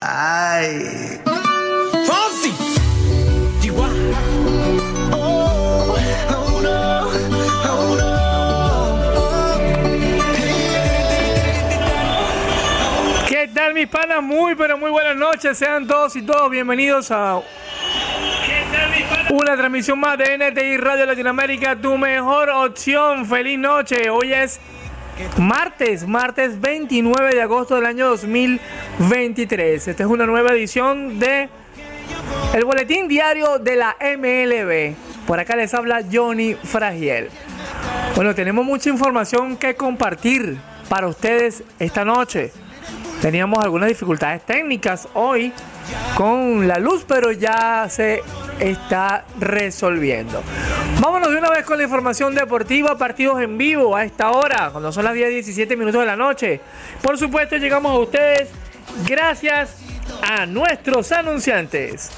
Ay. Fonsi. Chihuahua. Oh, oh no, oh no. ¿Qué tal mis panas? Muy pero muy buenas noches. Sean todos y todos bienvenidos a una transmisión más de NTI Radio Latinoamérica, tu mejor opción. Feliz noche. Hoy es martes, martes 29 de agosto del año 2023. Esta es una nueva edición de el boletín diario de la MLB. Por acá les habla Johnny Fragiel. Bueno, tenemos mucha información que compartir para ustedes esta noche. Teníamos algunas dificultades técnicas hoy con la luz, pero ya se está resolviendo. Vámonos de una vez con la información deportiva, partidos en vivo a esta hora, cuando son las 10, 17 minutos de la noche. Por supuesto, llegamos a ustedes gracias a nuestros anunciantes.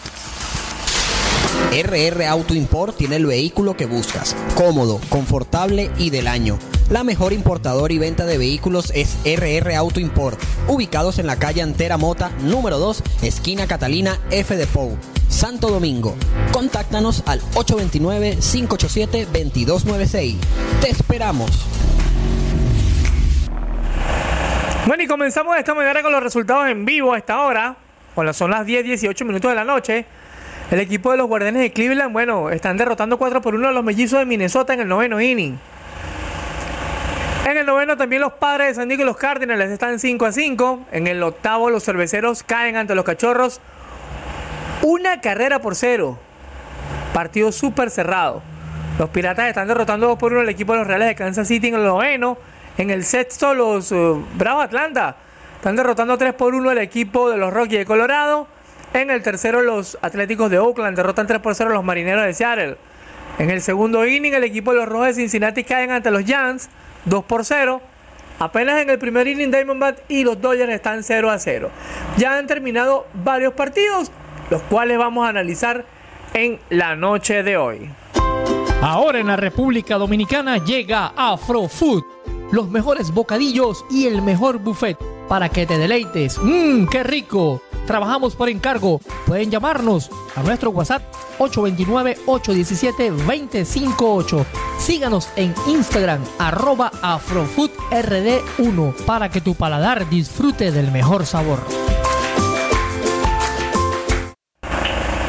RR Auto Import tiene el vehículo que buscas, cómodo, confortable y del año. La mejor importadora y venta de vehículos es RR Auto Import, ubicados en la calle Antera Mota, número 2, esquina Catalina F de Pou, Santo Domingo. Contáctanos al 829-587-2296. Te esperamos. Bueno, y comenzamos esta manera con los resultados en vivo a esta hora. Cuando son las 10, 18 minutos de la noche. El equipo de los Guardianes de Cleveland, bueno, están derrotando 4 por 1 a los mellizos de Minnesota en el noveno inning. En el noveno también los padres de San Diego y los Cardinals están 5 a 5. En el octavo los cerveceros caen ante los cachorros. Una carrera por cero. Partido súper cerrado. Los Piratas están derrotando 2 por 1 al equipo de los Reales de Kansas City en el noveno. En el sexto los uh, Bravos Atlanta están derrotando 3 por 1 al equipo de los Rockies de Colorado. En el tercero los Atléticos de Oakland derrotan 3 por 0 a los Marineros de Seattle. En el segundo inning el equipo de los Rojos de Cincinnati caen ante los Giants 2 por 0. Apenas en el primer inning Diamondback y los Dodgers están 0 a 0. Ya han terminado varios partidos, los cuales vamos a analizar en la noche de hoy. Ahora en la República Dominicana llega Afrofood. Los mejores bocadillos y el mejor buffet para que te deleites. ¡Mmm, qué rico! Trabajamos por encargo. Pueden llamarnos a nuestro WhatsApp 829-817-258. Síganos en Instagram arroba afrofoodrd1 para que tu paladar disfrute del mejor sabor.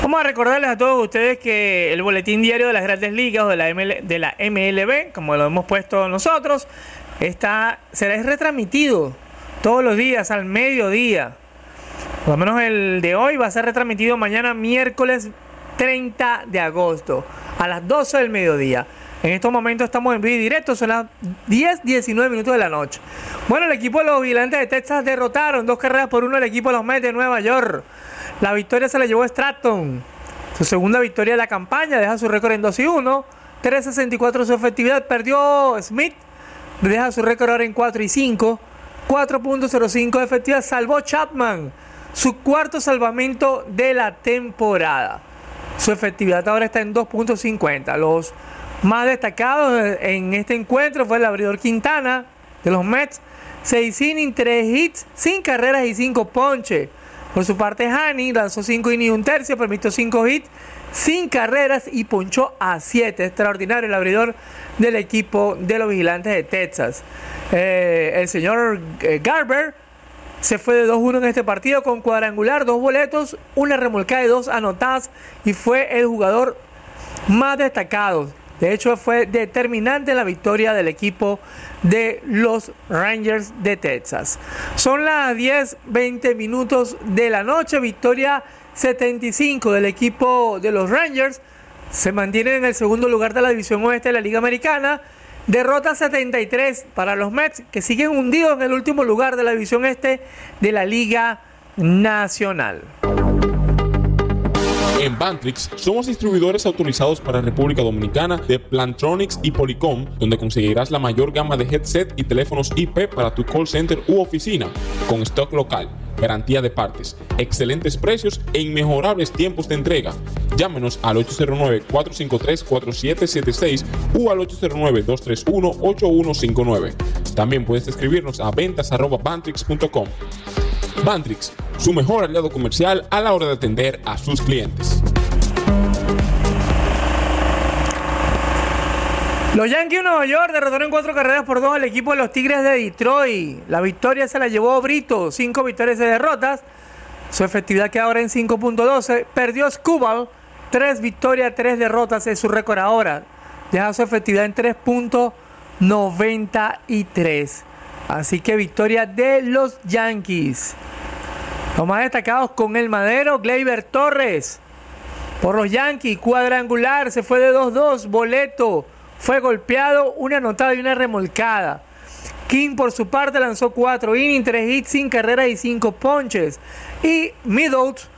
Vamos a recordarles a todos ustedes que el boletín diario de las grandes ligas o de la, de la MLB, como lo hemos puesto nosotros, está, será retransmitido todos los días al mediodía. Por lo menos el de hoy va a ser retransmitido mañana miércoles 30 de agosto a las 12 del mediodía. En estos momentos estamos en vivo y directo, son las 10, 19 minutos de la noche. Bueno, el equipo de los vigilantes de Texas derrotaron dos carreras por uno al equipo de los Mets de Nueva York. La victoria se la llevó Stratton. Su segunda victoria de la campaña, deja su récord en 2 y 1. 3.64 su efectividad, perdió Smith, deja su récord ahora en 4 y 5. 4.05 de efectividad, salvó Chapman, su cuarto salvamento de la temporada. Su efectividad ahora está en 2.50. Los más destacados en este encuentro fue el abridor Quintana de los Mets. 6 innings, 3 hits, 5 carreras y 5 ponches. Por su parte, Hani lanzó 5 innings y un tercio, permitió 5 hits, 5 carreras y ponchó a 7. Extraordinario el abridor del equipo de los vigilantes de Texas. Eh, el señor eh, Garber se fue de 2-1 en este partido con cuadrangular, dos boletos, una remolcada de dos anotadas y fue el jugador más destacado. De hecho, fue determinante la victoria del equipo de los Rangers de Texas. Son las 10, 20 minutos de la noche. Victoria 75 del equipo de los Rangers. Se mantiene en el segundo lugar de la división oeste de la Liga Americana. Derrota 73 para los Mets, que siguen hundidos en el último lugar de la división este de la Liga Nacional. En Bantrix somos distribuidores autorizados para República Dominicana de Plantronics y Polycom, donde conseguirás la mayor gama de headset y teléfonos IP para tu call center u oficina, con stock local, garantía de partes, excelentes precios e inmejorables tiempos de entrega. Llámenos al 809-453-4776 o al 809-231-8159. También puedes escribirnos a ventas.bantrix.com. Bantrix, su mejor aliado comercial a la hora de atender a sus clientes. Los Yankees de Nueva York derrotaron en cuatro carreras por dos al equipo de los Tigres de Detroit. La victoria se la llevó Brito, cinco victorias y derrotas. Su efectividad queda ahora en 5.12. Perdió Scubal, tres victorias, tres derrotas es su récord ahora. Deja su efectividad en 3.93. Así que victoria de los Yankees. Los más destacados con el Madero, Gleyber Torres. Por los Yankees, cuadrangular, se fue de 2-2, boleto fue golpeado, una anotada y una remolcada. King por su parte lanzó 4 innings, 3 hits, sin carreras y 5 ponches. Y Middles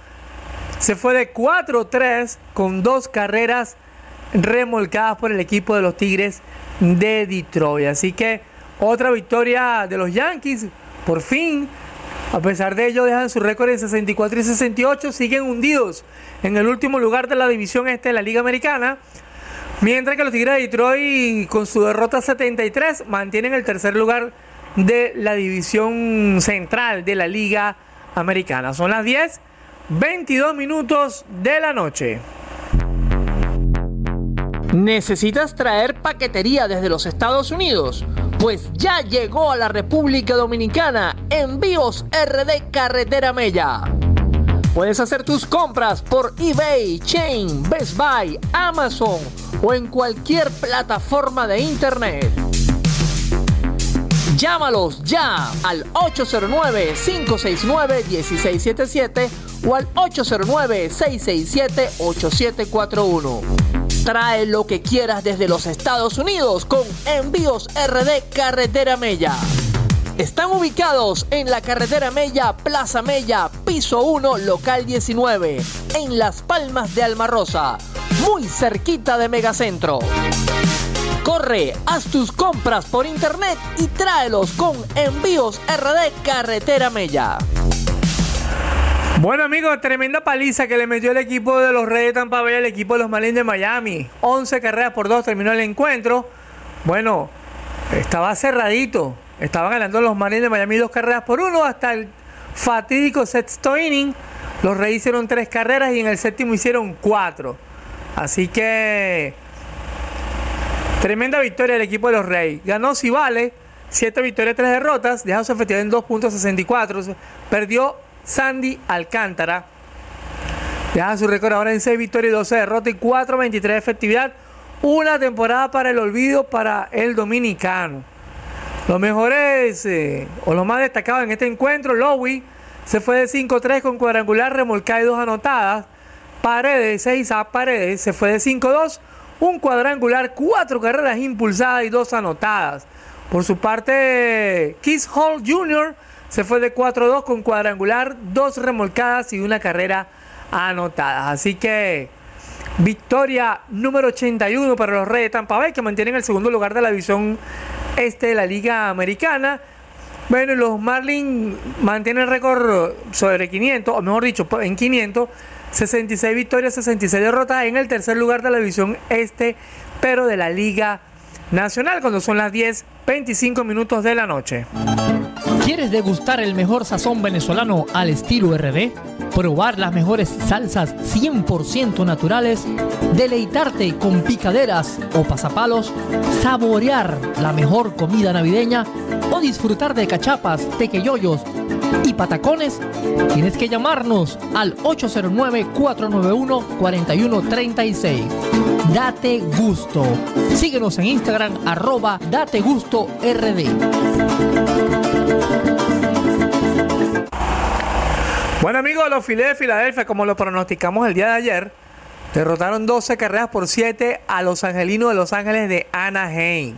se fue de 4-3 con 2 carreras remolcadas por el equipo de los Tigres de Detroit. Así que otra victoria de los Yankees, por fin. A pesar de ello, dejan su récord en 64 y 68. Siguen hundidos en el último lugar de la división este de la Liga Americana. Mientras que los Tigres de Detroit, con su derrota 73, mantienen el tercer lugar de la división central de la Liga Americana. Son las 10, 22 minutos de la noche. ¿Necesitas traer paquetería desde los Estados Unidos? Pues ya llegó a la República Dominicana Envíos RD Carretera Mella. Puedes hacer tus compras por eBay, Chain, Best Buy, Amazon o en cualquier plataforma de internet. Llámalos ya al 809-569-1677 o al 809-667-8741. Trae lo que quieras desde los Estados Unidos con Envíos RD Carretera Mella. Están ubicados en la carretera Mella, Plaza Mella, piso 1, local 19, en Las Palmas de Almarrosa, muy cerquita de Megacentro. Corre, haz tus compras por internet y tráelos con envíos RD Carretera Mella. Bueno amigos, tremenda paliza que le metió el equipo de los Reyes de Tampa Bay al equipo de los Marlins de Miami. 11 carreras por 2 terminó el encuentro. Bueno, estaba cerradito. Estaban ganando los Marines de Miami dos carreras por uno hasta el fatídico sexto inning. Los Reyes hicieron tres carreras y en el séptimo hicieron cuatro. Así que tremenda victoria del equipo de los Reyes. Ganó si vale, siete victorias, tres derrotas, dejó su efectividad en 2.64. Perdió Sandy Alcántara. Deja su récord ahora en 6 victorias y 12 derrotas y 4.23 de efectividad. Una temporada para el olvido para el dominicano. Los mejores eh, o los más destacados en este encuentro, Lowy se fue de 5-3 con cuadrangular, remolcada y dos anotadas. Paredes, 6 a Paredes, se fue de 5-2, un cuadrangular, cuatro carreras impulsadas y dos anotadas. Por su parte, Keith Hall Jr. se fue de 4-2 con cuadrangular, dos remolcadas y una carrera anotada. Así que victoria número 81 para los Reyes de Tampa Bay que mantienen el segundo lugar de la división este de la Liga Americana. Bueno, los Marlins mantienen el récord sobre 500, o mejor dicho, en 500, 66 victorias, 66 derrotas en el tercer lugar de la división este, pero de la Liga Nacional, cuando son las 10, 25 minutos de la noche. ¿Quieres degustar el mejor sazón venezolano al estilo RD? ¿Probar las mejores salsas 100% naturales? ¿Deleitarte con picaderas o pasapalos? ¿Saborear la mejor comida navideña? ¿O disfrutar de cachapas, tequeyoyos y patacones? Tienes que llamarnos al 809-491-4136. Date gusto. Síguenos en Instagram arroba date gusto rd. Bueno amigos, los Phillies de Filadelfia, como lo pronosticamos el día de ayer, derrotaron 12 carreras por 7 a los angelinos de Los Ángeles de Anaheim.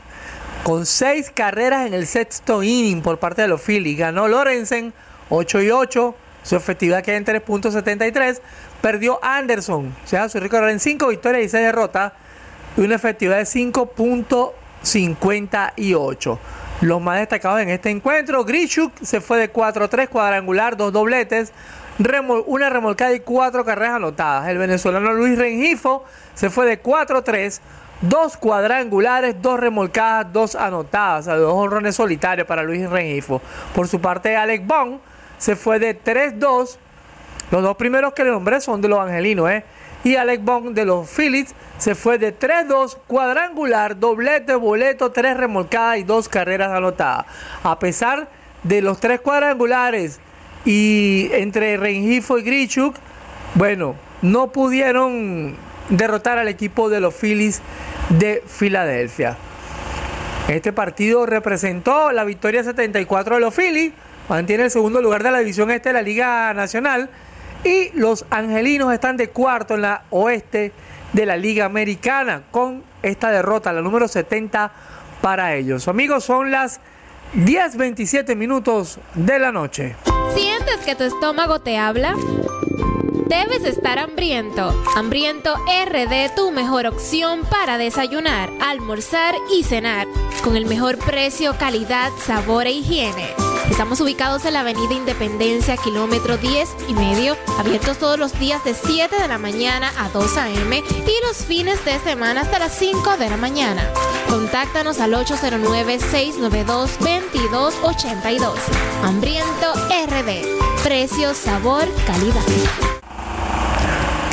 Con 6 carreras en el sexto inning por parte de los Phillies. Ganó Lorenzen 8 y 8. Su efectividad queda en 3.73. Perdió Anderson. O sea, su récord en 5 victorias y 6 derrotas. Y una efectividad de 5.58. Los más destacados en este encuentro, Grishuk se fue de 4-3 cuadrangular, dos dobletes, una remolcada y cuatro carreras anotadas. El venezolano Luis Rengifo se fue de 4-3, dos cuadrangulares, dos remolcadas, dos anotadas, dos honrones solitarios para Luis Rengifo. Por su parte, Alex Bond se fue de 3-2 Los dos primeros que le nombré son de los angelinos, ¿eh? Y Alex Bond de los Phillies se fue de 3-2, cuadrangular, doblete, boleto, tres remolcadas y dos carreras anotadas. A pesar de los tres cuadrangulares y entre Rengifo y Grichuk, bueno, no pudieron derrotar al equipo de los Phillies de Filadelfia. Este partido representó la victoria 74 de los Phillies, mantiene el segundo lugar de la división este de la Liga Nacional y los Angelinos están de cuarto en la oeste de la Liga Americana con esta derrota, la número 70 para ellos. Amigos, son las 10.27 minutos de la noche. ¿Sientes que tu estómago te habla? Debes estar hambriento. Hambriento RD, tu mejor opción para desayunar, almorzar y cenar. Con el mejor precio, calidad, sabor e higiene. Estamos ubicados en la Avenida Independencia, kilómetro 10 y medio, abiertos todos los días de 7 de la mañana a 2 a.m. y los fines de semana hasta las 5 de la mañana. Contáctanos al 809-692-2282. Hambriento RD. Precio, sabor, calidad.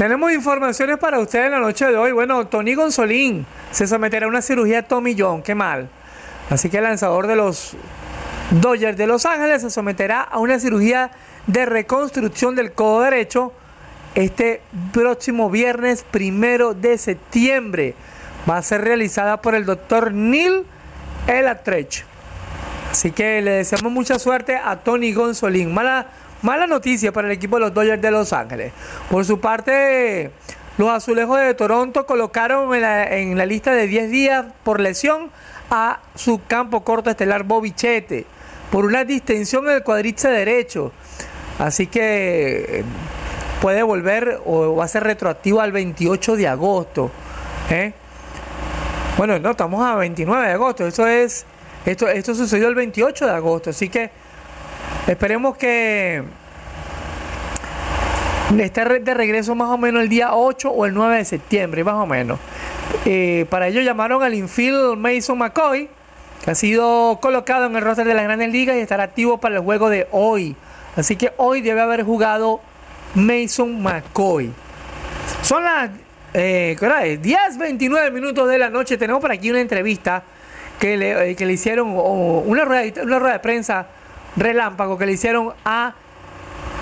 Tenemos informaciones para ustedes en la noche de hoy. Bueno, Tony Gonzolín se someterá a una cirugía Tommy John. Qué mal. Así que el lanzador de los Dodgers de Los Ángeles se someterá a una cirugía de reconstrucción del codo derecho este próximo viernes primero de septiembre. Va a ser realizada por el doctor Neil Elatrech. Así que le deseamos mucha suerte a Tony Gonzolín. Mala, mala noticia para el equipo de los Dodgers de Los Ángeles. Por su parte, los azulejos de Toronto colocaron en la, en la lista de 10 días por lesión a su campo corto estelar Bobichete por una distensión en el cuadrice derecho. Así que eh, puede volver o va a ser retroactivo al 28 de agosto. ¿eh? Bueno, no, estamos a 29 de agosto. Eso es, esto, esto sucedió el 28 de agosto. Así que esperemos que esté de regreso más o menos el día 8 o el 9 de septiembre, más o menos. Eh, para ello llamaron al infield Mason McCoy que ha sido colocado en el roster de las grandes ligas y estará activo para el juego de hoy. Así que hoy debe haber jugado Mason McCoy. Son las eh, 10.29 minutos de la noche. Tenemos por aquí una entrevista que le, eh, que le hicieron, una, rueda, una rueda de prensa relámpago que le hicieron a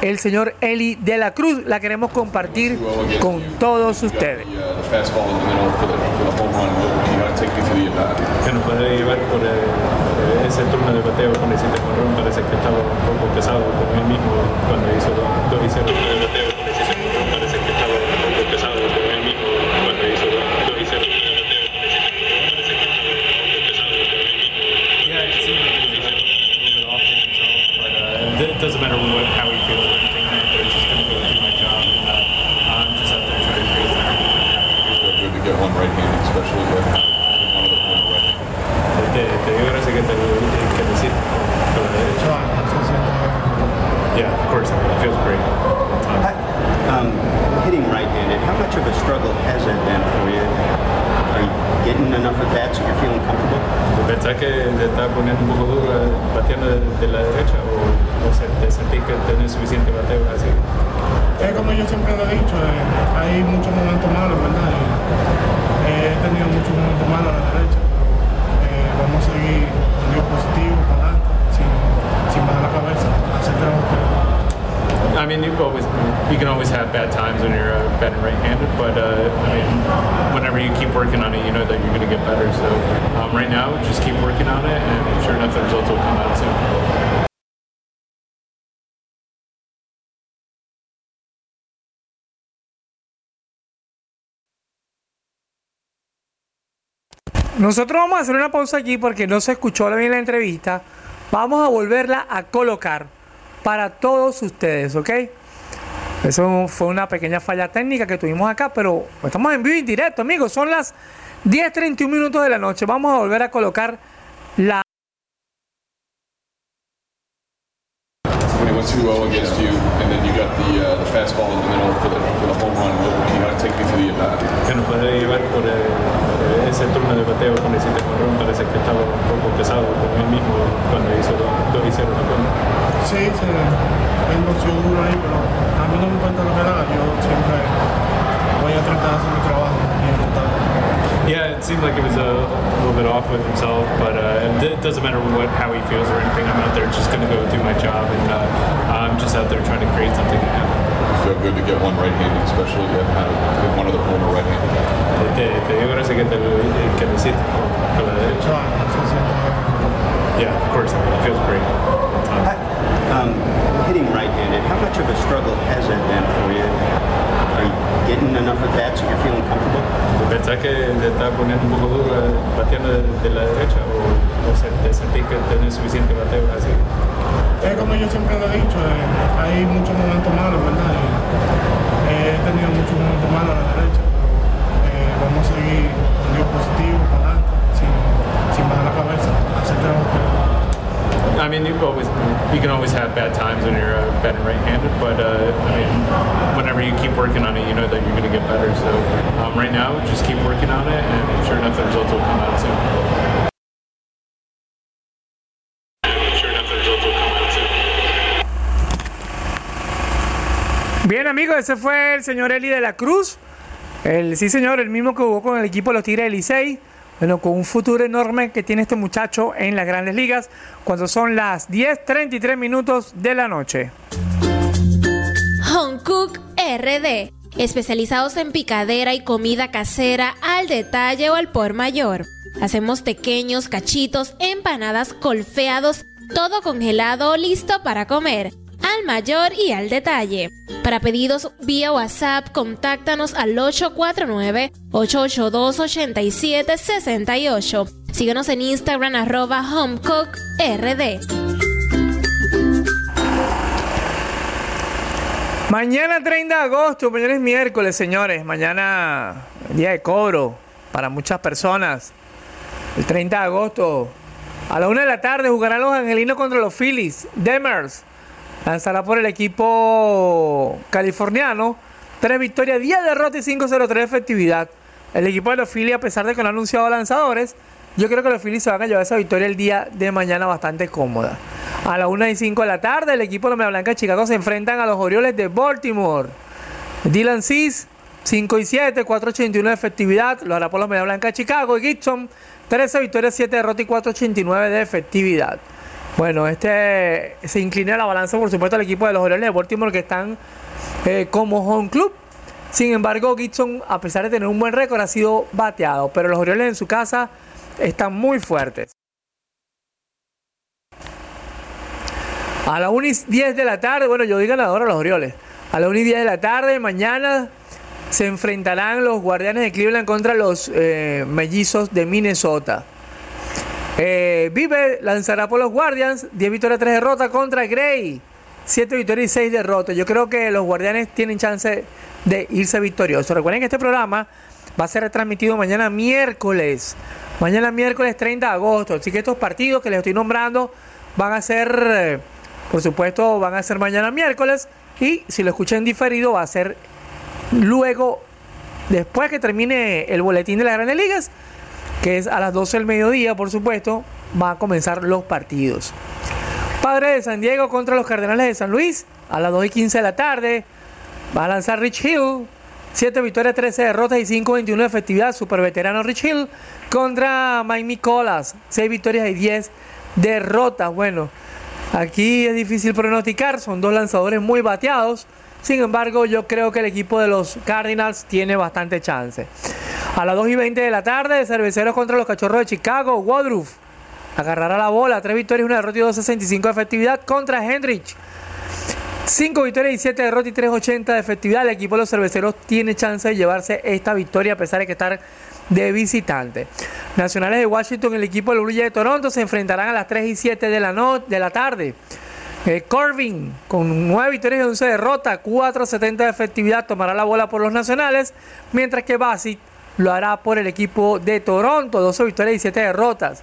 el señor Eli de la Cruz. La queremos compartir con todos ustedes. Que nos puede llevar por eh, ese turno de bateo con con Ron, parece que estaba un poco pesado con él mismo cuando hizo 2 y 0 de bateo con hiciste con Ron, parece que estaba un poco pesado con él mismo cuando hizo 2 y 0 de bateo con hiciste con Ron, parece que estaba un poco pesado con él mismo. Yeah, it seemed like he was a little bit off of himself, but uh, it doesn't matter what, how he feels or anything, man, but it's just going to go do my job, and uh, I'm just out there trying to create that. feel good to get one right-handed, especially with one of the point right-handed. Te, te digo gracias que te lo que decir con la derecha. Yeah, of course, it feels great. Um, hitting right-handed, how much of a struggle has that been for you? Are you getting enough bats that you're feeling comfortable? ¿Pensás que le está poniendo un poco duro bateando de, de la derecha o, o se, te sentís que tenés suficiente bateo así? Es como yo siempre lo he dicho, eh, hay muchos momentos malos, ¿verdad? Eh, he tenido muchos momentos malos a la derecha, pero eh, vamos a seguir con Dios positivo, para adelante, sin, sin bajar la cabeza, hacer trabajo. I mean, you always you can always have bad times when you're uh, batting right-handed, but uh, I mean, whenever you keep working on it, you know that you're going to get better. So um, right now, just keep working on it, and sure enough, the results will come out soon. Nosotros vamos a hacer una pausa aquí porque no se escuchó bien la entrevista. Vamos a volverla a colocar para todos ustedes, ¿ok? Eso fue una pequeña falla técnica que tuvimos acá, pero estamos en vivo y directo, amigos. Son las 10.31 minutos de la noche. Vamos a volver a colocar la... When it went 2-0 against you, and then you got the, uh? Que nos puede llevar por eh, ese turno de bateo con con Ron, parece que estaba un poco pesado con él mismo cuando hizo 2 y 0 la cuenta. Sí, se, duro ahí, pero a mí no me importa lo que haga, yo siempre voy a tratar de hacer mi trabajo y. Yeah, it seemed like it was a little bit off with himself, but uh, it it doesn't matter what how he feels or anything. I'm out there just going to go do my job, and uh, I'm just out there trying to create something. to happen. Feel good to get one right-handed, especially you haven't had a- one other homer right-handed. Te, te digo gracias que, te, que me siento con, con la derecha. Claro, se siente Yeah, of course, it feels great. Hi- Um, hitting right-handed, how much of a struggle has that been for you? Are you getting enough at bats that you're feeling comfortable? ¿Pensás que te está poniendo un poco duro bateando de, de la derecha o, o se- te sentís que tenés suficiente bateo así? Es como yo siempre lo he dicho, eh, hay muchos momentos malos, ¿verdad? Eh, he tenido muchos momentos malos a la derecha, Bien amigos, ese fue el señor Eli de la Cruz. El, sí señor, el mismo que jugó con el equipo de los Tigres del Licey. Bueno, con un futuro enorme que tiene este muchacho en las grandes ligas cuando son las 10.33 minutos de la noche. Home Cook RD. Especializados en picadera y comida casera al detalle o al por mayor. Hacemos pequeños cachitos, empanadas, colfeados, todo congelado o listo para comer. Al mayor y al detalle. Para pedidos vía WhatsApp, contáctanos al 849-882-8768. Síguenos en Instagram arroba HomecookRD. Mañana 30 de agosto, mañana es miércoles, señores. Mañana día de cobro para muchas personas. El 30 de agosto, a la 1 de la tarde, jugarán los angelinos contra los Phillies. Demers lanzará por el equipo californiano. Tres victorias, 10 derrotas y 5-0-3 de efectividad. El equipo de los Phillies, a pesar de que no ha anunciado lanzadores, yo creo que los Phillies se van a llevar esa victoria el día de mañana bastante cómoda. A la 1 y 5 de la tarde, el equipo de la Media Blanca de Chicago se enfrentan a los Orioles de Baltimore. Dylan Cis, 5 y 7, 4.81 de efectividad, lo hará por los Media Blanca de Chicago. Y Gibson, 13 victorias, 7 derrotas y 4.89 de efectividad. Bueno, este se inclina la balanza, por supuesto, al equipo de los Orioles de Baltimore que están eh, como home club. Sin embargo, Gibson, a pesar de tener un buen récord, ha sido bateado. Pero los Orioles en su casa están muy fuertes. A la 1 y 10 de la tarde, bueno, yo digo ganador a los Orioles. A la 1 y 10 de la tarde, mañana se enfrentarán los Guardianes de Cleveland contra los eh, Mellizos de Minnesota. Eh, Vive lanzará por los Guardians, 10 victorias, 3 derrotas contra Gray. 7 victorias y 6 derrotas. Yo creo que los Guardianes tienen chance de irse victoriosos. Recuerden que este programa va a ser retransmitido mañana miércoles. Mañana miércoles 30 de agosto. Así que estos partidos que les estoy nombrando van a ser, por supuesto, van a ser mañana miércoles. Y si lo escuchan diferido, va a ser luego, después que termine el boletín de las grandes ligas, que es a las 12 del mediodía, por supuesto, van a comenzar los partidos. Padre de San Diego contra los Cardenales de San Luis, a las 2 y 15 de la tarde. Va a lanzar Rich Hill, 7 victorias, 13 derrotas y 5-21 de efectividad. Super veterano Rich Hill contra Mike Nicolas, 6 victorias y 10 derrotas. Bueno, aquí es difícil pronosticar, son dos lanzadores muy bateados. Sin embargo, yo creo que el equipo de los Cardinals tiene bastante chance. A las 2 y 20 de la tarde, cerveceros contra los cachorros de Chicago. Woodruff agarrará la bola. 3 victorias, 1 derrota y 2.65 de efectividad contra Hendrich. 5 victorias y 7 derrotas y 3.80 de efectividad. El equipo de los cerveceros tiene chance de llevarse esta victoria a pesar de que estar de visitante. Nacionales de Washington, el equipo de los Blue de Toronto se enfrentarán a las 3 y 7 de la, no de la tarde. Eh, Corbin, con 9 victorias y 11 derrotas, 4.70 de efectividad, tomará la bola por los nacionales, mientras que Bassett lo hará por el equipo de Toronto, 12 victorias y 7 derrotas.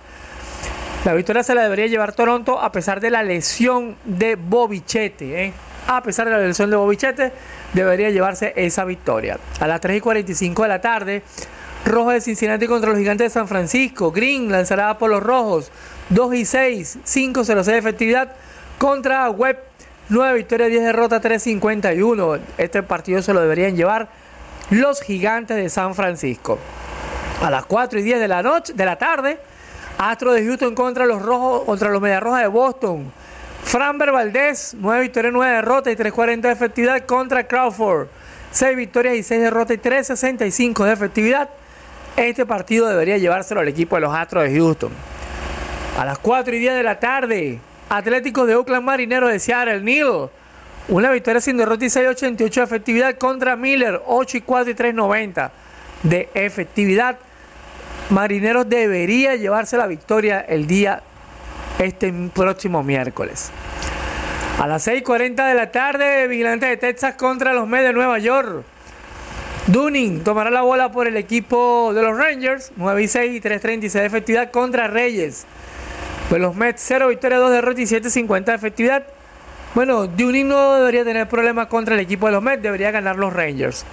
La victoria se la debería llevar Toronto a pesar de la lesión de Bobichete. ¿eh? A pesar de la lesión de Bobichete, debería llevarse esa victoria. A las 3 y 45 de la tarde, Rojos de Cincinnati contra los Gigantes de San Francisco. Green lanzará por los Rojos. 2 y 6, 5-0-6 de efectividad contra Webb. 9 victorias, 10 derrotas, 351. Este partido se lo deberían llevar los gigantes de San Francisco. A las 4 y 10 de la noche, de la tarde, Astro de Houston contra los rojos, contra los Mediarrojas de Boston. Framber Valdez, 9 victorias, 9 derrotas y 340 de efectividad contra Crawford. 6 victorias y 6 derrotas y 365 de efectividad. Este partido debería llevárselo al equipo de los Astros de Houston. A las 4 y 10 de la tarde, Atléticos de Oakland Marineros de Seattle, Neil. Una victoria sin derrota y 6.88 de efectividad contra Miller, 8 y 4 y 3.90 de efectividad. Marineros debería llevarse la victoria el día este próximo miércoles. A las 6.40 de la tarde, Vigilantes de Texas contra los Mets de Nueva York. Dunning tomará la bola por el equipo de los Rangers, 9 y 6 y 3.36 de efectividad contra Reyes. Pues los Mets 0 victoria, 2 derrotas y 7.50 de efectividad. Bueno, Dunning no debería tener problemas contra el equipo de los Mets, debería ganar los Rangers.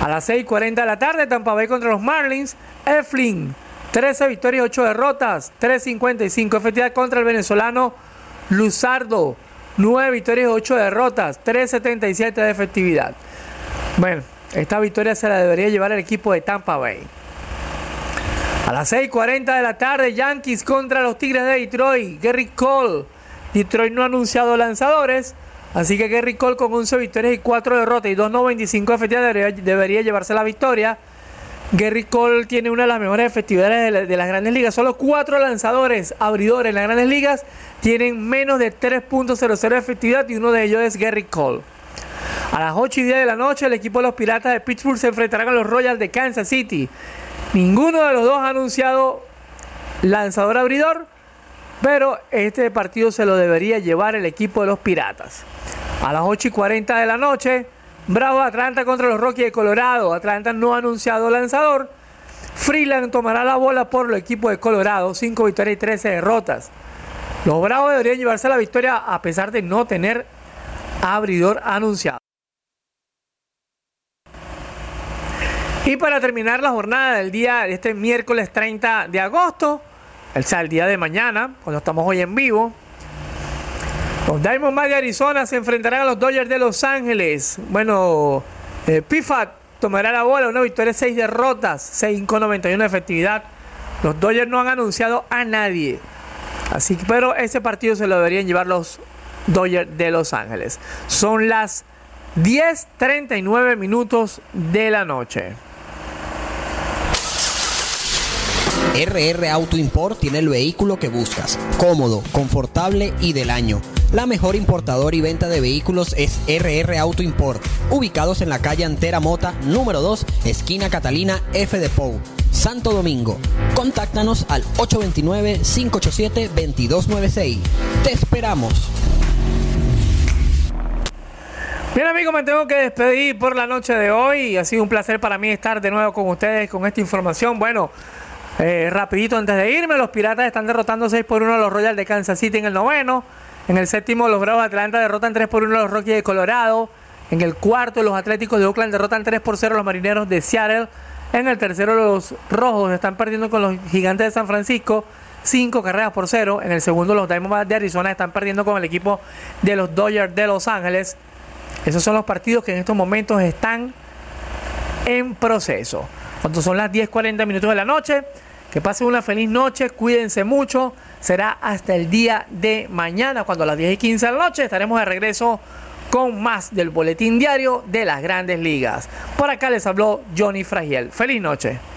A las 6.40 de la tarde, Tampa Bay contra los Marlins. Eflin, 13 victorias, 8 derrotas, 3.55 de efectividad contra el venezolano Luzardo. 9 victorias, 8 derrotas, 3.77 de efectividad. Bueno, esta victoria se la debería llevar el equipo de Tampa Bay. A las 6.40 de la tarde, Yankees contra los Tigres de Detroit. Gary Cole. Detroit no ha anunciado lanzadores. Así que Gary Cole con 11 victorias y 4 derrotas y 2.95 de efectividad debería, debería, llevarse la victoria. Gary Cole tiene una de las mejores efectividades de, la, de las grandes ligas. Solo 4 lanzadores abridores en las grandes ligas tienen menos de 3.00 de efectividad y uno de ellos es Gary Cole. A las 8 y 10 de la noche, el equipo de los Piratas de Pittsburgh se enfrentará con los Royals de Kansas City. Ninguno de los dos ha anunciado lanzador abridor, pero este partido se lo debería llevar el equipo de los Piratas. A las 8 y 40 de la noche, Bravo Atlanta contra los Rockies de Colorado. Atlanta no ha anunciado lanzador. Freeland tomará la bola por el equipo de Colorado, 5 victorias y 13 derrotas. Los Bravos deberían llevarse la victoria a pesar de no tener abridor anunciado. Y para terminar la jornada del día de este miércoles 30 de agosto, sea, el día de mañana, cuando estamos hoy en vivo, los Diamondbacks de Arizona se enfrentarán a los Dodgers de Los Ángeles. Bueno, eh, Pifat tomará la bola, una victoria, seis derrotas, 5.91 de efectividad. Los Dodgers no han anunciado a nadie. Así que, pero ese partido se lo deberían llevar los Dodgers de Los Ángeles. Son las 10.39 minutos de la noche. RR Auto Import tiene el vehículo que buscas. Cómodo, confortable y del año. La mejor importadora y venta de vehículos es RR Auto Import, ubicados en la calle Antera Mota, número 2, esquina Catalina F de Pou, Santo Domingo. Contáctanos al 829-587-2296. Te esperamos. Bien amigos, me tengo que despedir por la noche de hoy. Ha sido un placer para mí estar de nuevo con ustedes con esta información. Bueno, eh, rapidito antes de irme, los Piratas están derrotando 6 por 1 a los Royals de Kansas City en el noveno. En el séptimo, los Bravos de Atlanta derrotan 3 por 1 a los Rockies de Colorado. En el cuarto, los Atléticos de Oakland derrotan 3 por 0 a los Marineros de Seattle. En el tercero, los Rojos están perdiendo con los Gigantes de San Francisco. 5 carreras por 0. En el segundo, los Diamondbacks de Arizona están perdiendo con el equipo de los Dodgers de Los Ángeles. Esos son los partidos que en estos momentos están en proceso. Cuando son las 10.40 minutos de la noche. Que pasen una feliz noche, cuídense mucho. Será hasta el día de mañana, cuando a las 10 y 15 de la noche estaremos de regreso con más del boletín diario de las grandes ligas. Por acá les habló Johnny Fragiel. Feliz noche.